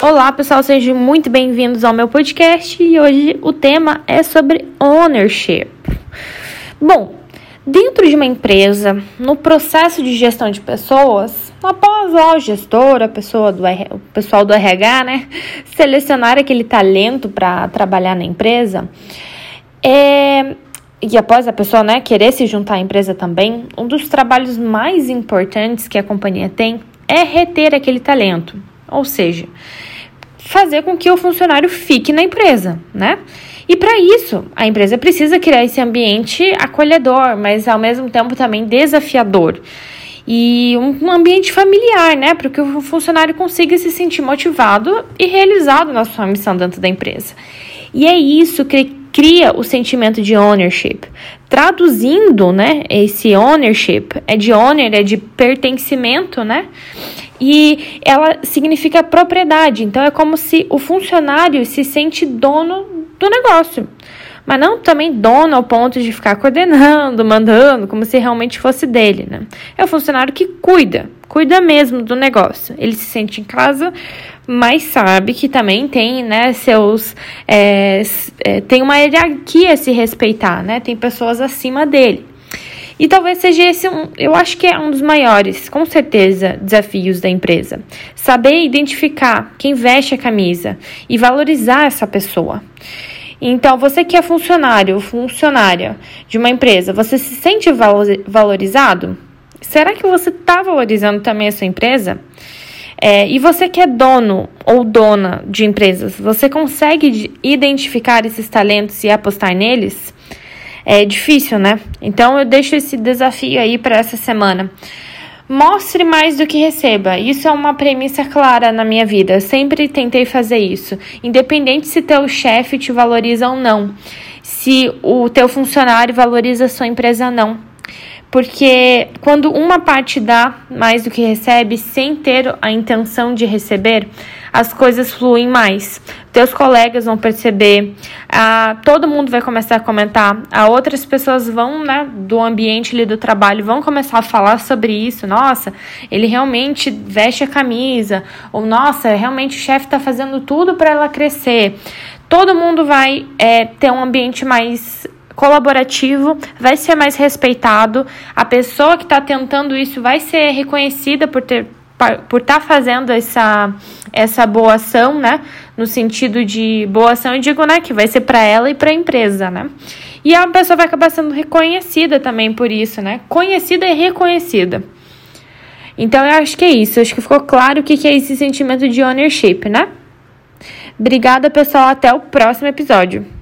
Olá, pessoal, sejam muito bem-vindos ao meu podcast e hoje o tema é sobre ownership. Bom, dentro de uma empresa, no processo de gestão de pessoas, após o gestor, a pessoa do o pessoal do RH, né, selecionar aquele talento para trabalhar na empresa, é, e após a pessoa né, querer se juntar à empresa também, um dos trabalhos mais importantes que a companhia tem é reter aquele talento. Ou seja, fazer com que o funcionário fique na empresa, né? E para isso, a empresa precisa criar esse ambiente acolhedor, mas ao mesmo tempo também desafiador. E um ambiente familiar, né? Para que o funcionário consiga se sentir motivado e realizado na sua missão dentro da empresa. E é isso que cria o sentimento de ownership. Traduzindo, né, esse ownership é de owner, é de pertencimento, né? E ela significa propriedade. Então é como se o funcionário se sente dono do negócio. Mas não também dono ao ponto de ficar coordenando, mandando, como se realmente fosse dele, né? É o funcionário que cuida, cuida mesmo do negócio. Ele se sente em casa, mas sabe que também tem, né, seus. É, é, tem uma hierarquia a se respeitar, né? Tem pessoas acima dele. E talvez seja esse um, eu acho que é um dos maiores, com certeza, desafios da empresa. Saber identificar quem veste a camisa e valorizar essa pessoa. Então, você que é funcionário, funcionária de uma empresa, você se sente valorizado? Será que você está valorizando também a sua empresa? É, e você que é dono ou dona de empresas, você consegue identificar esses talentos e apostar neles? É difícil, né? Então eu deixo esse desafio aí para essa semana. Mostre mais do que receba. Isso é uma premissa clara na minha vida. Eu sempre tentei fazer isso, independente se teu chefe te valoriza ou não, se o teu funcionário valoriza a sua empresa ou não. Porque quando uma parte dá mais do que recebe sem ter a intenção de receber, as coisas fluem mais. Teus colegas vão perceber, a, todo mundo vai começar a comentar, a outras pessoas vão, né, do ambiente ali do trabalho, vão começar a falar sobre isso. Nossa, ele realmente veste a camisa, ou nossa, realmente o chefe está fazendo tudo para ela crescer. Todo mundo vai é, ter um ambiente mais colaborativo, vai ser mais respeitado, a pessoa que está tentando isso vai ser reconhecida por ter por estar tá fazendo essa, essa boa ação, né? No sentido de boa ação, eu digo, né? Que vai ser para ela e para a empresa, né? E a pessoa vai acabar sendo reconhecida também por isso, né? Conhecida e reconhecida. Então, eu acho que é isso. Eu acho que ficou claro o que é esse sentimento de ownership, né? Obrigada, pessoal. Até o próximo episódio.